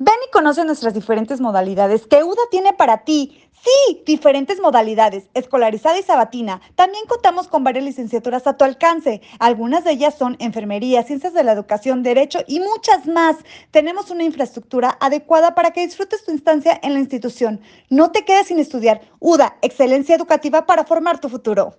Ven y conoce nuestras diferentes modalidades que UDA tiene para ti. Sí, diferentes modalidades, escolarizada y sabatina. También contamos con varias licenciaturas a tu alcance. Algunas de ellas son enfermería, ciencias de la educación, derecho y muchas más. Tenemos una infraestructura adecuada para que disfrutes tu instancia en la institución. No te quedes sin estudiar. UDA, excelencia educativa para formar tu futuro.